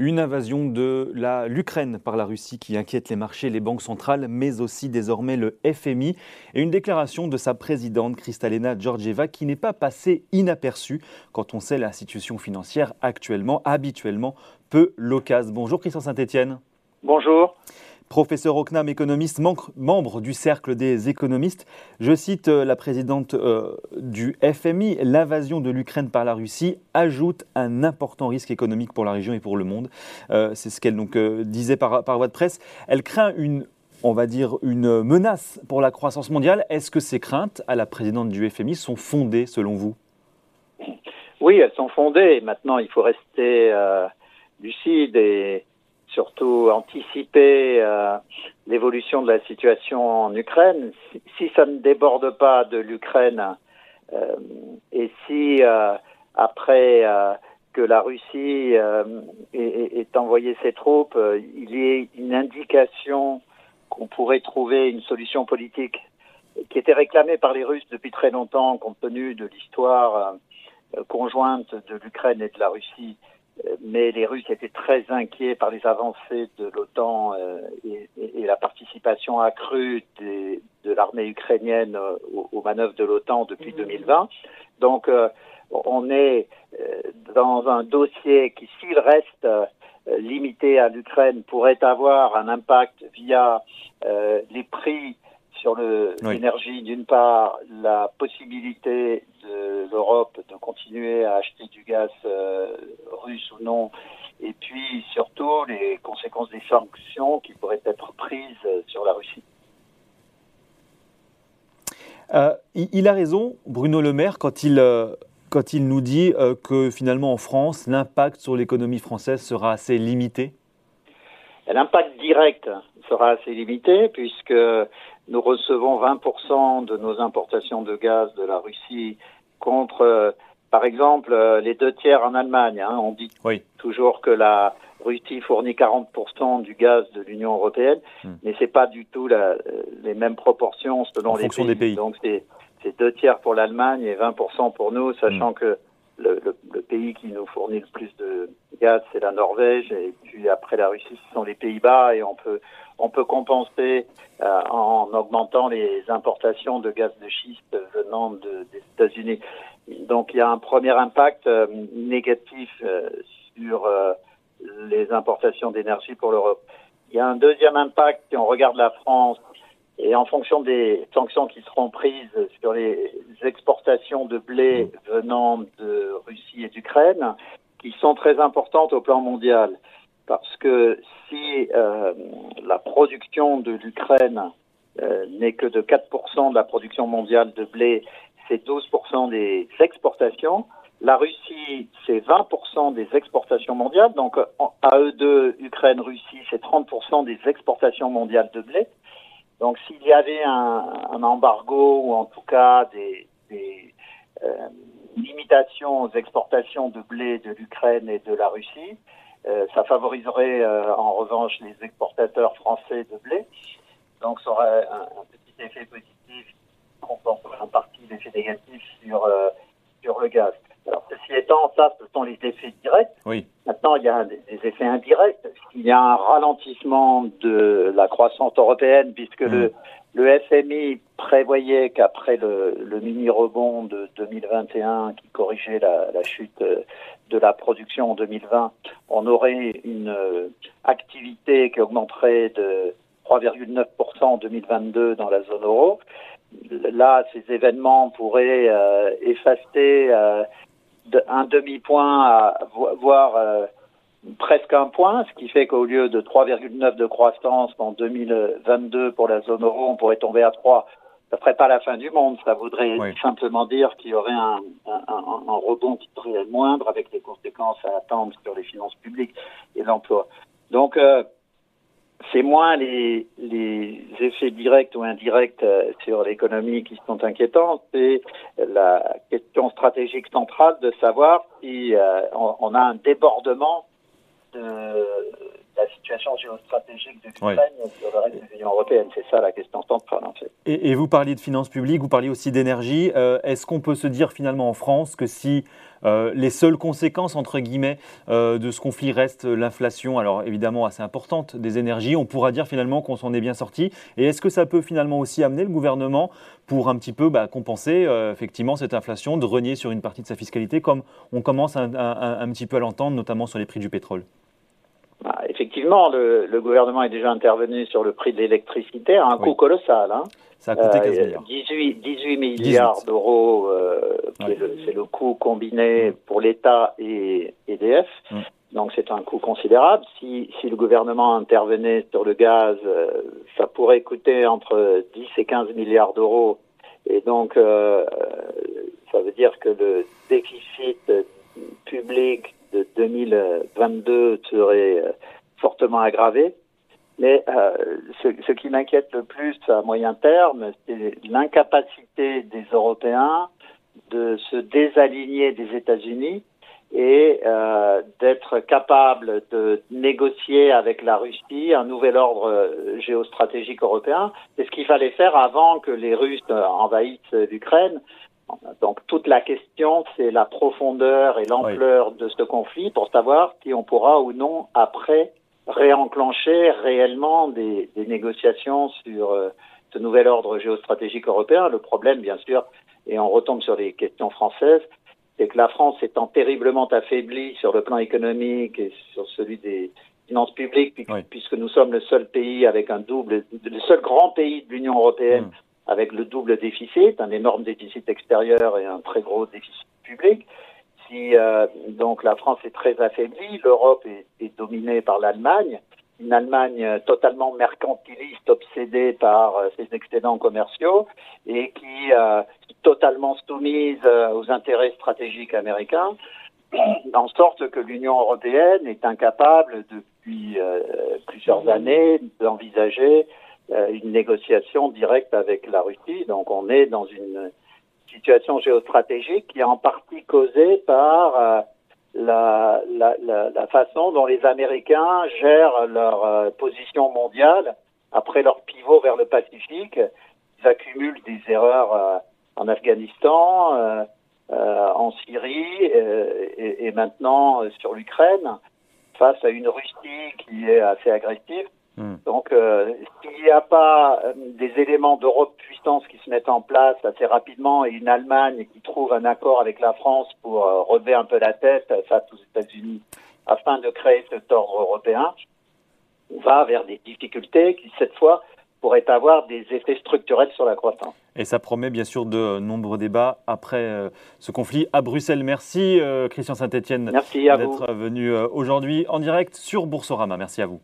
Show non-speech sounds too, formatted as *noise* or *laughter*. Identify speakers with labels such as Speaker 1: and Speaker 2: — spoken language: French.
Speaker 1: Une invasion de l'Ukraine par la Russie qui inquiète les marchés, les banques centrales, mais aussi désormais le FMI. Et une déclaration de sa présidente, Kristalina Georgieva, qui n'est pas passée inaperçue quand on sait la situation financière actuellement, habituellement peu loquace. Bonjour Christian Saint-Etienne.
Speaker 2: Bonjour.
Speaker 1: Professeur Ocnam, économiste, membre du Cercle des économistes. Je cite euh, la présidente euh, du FMI, l'invasion de l'Ukraine par la Russie ajoute un important risque économique pour la région et pour le monde. Euh, c'est ce qu'elle disait par, par voie de presse. Elle craint une on va dire, une menace pour la croissance mondiale. Est-ce que ces craintes à la présidente du FMI sont fondées selon vous?
Speaker 2: Oui, elles sont fondées. Maintenant, il faut rester lucide et surtout anticiper euh, l'évolution de la situation en Ukraine. Si, ça ne déborde pas de l'Ukraine euh, et si euh, après que la Russie ait, envoyé ses troupes, il y ait une indication qu'on pourrait trouver une solution politique qui était réclamée par les Russes depuis très longtemps compte tenu de l'histoire conjointe de l'Ukraine et de la Russie mais les Russes étaient très inquiets par les avancées de l'OTAN euh, et, la participation accrue de l'armée ukrainienne euh, aux, manœuvres de l'OTAN depuis 2020. Mhm. Donc, euh, on est dans un dossier qui, s'il reste limité à l'Ukraine, pourrait avoir un impact via les prix sur l'énergie d'une part, la possibilité de l'Europe de continuer à acheter du gaz euh, russe ou non, et puis surtout les conséquences des sanctions qui pourraient être prises sur la Russie.
Speaker 1: Euh, il a raison, Bruno Le Maire, quand il, euh, quand il nous dit que finalement en France, l'impact sur l'économie française sera assez limité?
Speaker 2: L'impact direct sera assez limité puisque nous recevons 20% de nos importations de gaz de la Russie contre, euh, par exemple, euh, les deux tiers en Allemagne. Hein. On dit toujours que la Russie fournit 40% du gaz de l'Union européenne, hmm. mais c'est pas du tout la, les mêmes proportions selon les pays.
Speaker 1: Des pays.
Speaker 2: Donc c'est deux tiers pour l'Allemagne et 20% pour nous, sachant hmm. que le, le, le, pays qui nous fournit le plus de gaz, c'est la Norvège, et puis après la Russie, ce sont les Pays-Bas, et on peut on peut compenser euh, en augmentant les importations de gaz de schiste venant de, des États-Unis. Donc il y a un premier impact euh, négatif euh, sur les importations d'énergie pour l'Europe. Il y a un deuxième impact si on regarde la France et en fonction des sanctions qui seront prises sur les exportations de blé venant de Russie et d'Ukraine, qui sont très importantes au plan mondial parce que si euh, la production de l'Ukraine euh, n'est que de 4% de la production mondiale de blé, c'est 12% des exportations. La Russie, c'est 20% des exportations mondiales. Donc, à eux deux, Ukraine, Russie, c'est 30% des exportations mondiales de blé. Donc, s'il y avait un, un, embargo ou en tout cas des, des euh, limitations aux exportations de blé de l'Ukraine et de la Russie, euh, ça favoriserait euh, en revanche les exportateurs français de blé. Donc ça aurait un, petit effet positif compenserait en partie l'effet négatif sur, euh, sur le gaz. Alors ceci étant, ça ce sont les effets directs.
Speaker 1: Oui.
Speaker 2: Maintenant, il y a des, effets indirects. Il y a un ralentissement de la croissance européenne puisque le, mmh. le FMI prévoyait qu'après le, le mini-rebond de 2021 qui corrigeait la, la chute de la production en 2020, on aurait une euh, activité qui augmenterait de 3,9% en 2022 dans la zone euro. Là, ces événements pourraient euh, effacer euh, un demi-point, voire presque un point, ce qui fait qu'au lieu de 3,9 de croissance en 2022 pour la zone euro, on pourrait tomber à 3 ça ferait pas la fin du monde. Ça voudrait simplement dire qu'il y aurait un, un, un, rebond qui serait moindre avec des conséquences à attendre sur les finances publiques et l'emploi. Donc, euh, c'est moins les, les, effets directs ou indirects euh, sur l'économie qui sont inquiétants, c'est la question stratégique centrale de savoir si euh, on, a un débordement de, la situation géostratégique de l'Ukraine sur le reste de l'Union européenne. C'est ça la question centrale en fait.
Speaker 1: Et, vous parliez de finances publiques, vous parliez aussi d'énergie. Euh, est-ce qu'on peut se dire finalement en France que si euh, les seules conséquences, entre guillemets, euh, de ce conflit restent l'inflation, alors évidemment assez importante, des énergies, on pourra dire finalement qu'on s'en est bien sorti. Et est-ce que ça peut finalement aussi amener le gouvernement pour un petit peu bah, compenser effectivement cette inflation, de renier sur une partie de sa fiscalité, comme on commence un petit peu à l'entendre, notamment sur les prix du pétrole?
Speaker 2: Effectivement, le, le, gouvernement est déjà intervenu sur le prix de l'électricité à un coût colossal. Hein.
Speaker 1: Ça a coûté 15 milliards.
Speaker 2: 18, 18 milliards d'euros, euh, c'est le, coût combiné pour l'État et EDF. Mm. Donc c'est un coût considérable. Si, si, le gouvernement intervenait sur le gaz, euh, ça pourrait coûter entre 10 et 15 milliards d'euros. Et donc, euh, ça veut dire que le déficit public de 2022 serait euh, fortement aggravé. Mais euh, ce, ce, qui m'inquiète le plus à moyen terme, c'est l'incapacité des Européens de se désaligner des États-Unis et euh, d'être capables de négocier avec la Russie un nouvel ordre géostratégique européen. C'est ce qu'il fallait faire avant que les Russes envahissent l'Ukraine. Donc toute la question, c'est la profondeur et l'ampleur de ce conflit pour savoir si on pourra ou non après réenclencher réellement des, des négociations sur euh, ce nouvel ordre géostratégique européen. Le problème, bien sûr, et on retombe sur les questions françaises, c'est que la France étant terriblement affaiblie sur le plan économique et sur celui des finances publiques, puisque nous sommes le seul pays avec un double, le seul grand pays de l'Union européenne mm avec le double déficit, un énorme déficit extérieur et un très gros déficit public. Si euh, donc la France est très affaiblie, l'Europe est, est, dominée par l'Allemagne, une Allemagne totalement mercantiliste, obsédée par euh, ses excédents commerciaux et qui euh, est totalement soumise euh, aux intérêts stratégiques américains, *clears throat* en sorte que l'Union européenne est incapable depuis plusieurs années d'envisager euh, une négociation directe avec la Russie. Donc on est dans une situation géostratégique qui est en partie causée par euh, la, la, la, façon dont les Américains gèrent leur euh, position mondiale après leur pivot vers le Pacifique. Ils accumulent des erreurs en Afghanistan, en Syrie et, et maintenant sur l'Ukraine face à une Russie qui est assez agressive. Hmm. Donc, euh, s'il n'y a pas euh, des éléments d'Europe puissance qui se mettent en place assez rapidement et une Allemagne qui trouve un accord avec la France pour euh, relever un peu la tête face aux États-Unis afin de créer cet ordre européen, on va vers des difficultés qui, cette fois, pourraient avoir des effets structurels sur la croissance.
Speaker 1: Et ça promet bien sûr de nombreux débats après ce conflit à Bruxelles. Merci Christian Saint-Etienne
Speaker 2: d'être
Speaker 1: venu aujourd'hui en direct sur Boursorama. Merci à vous.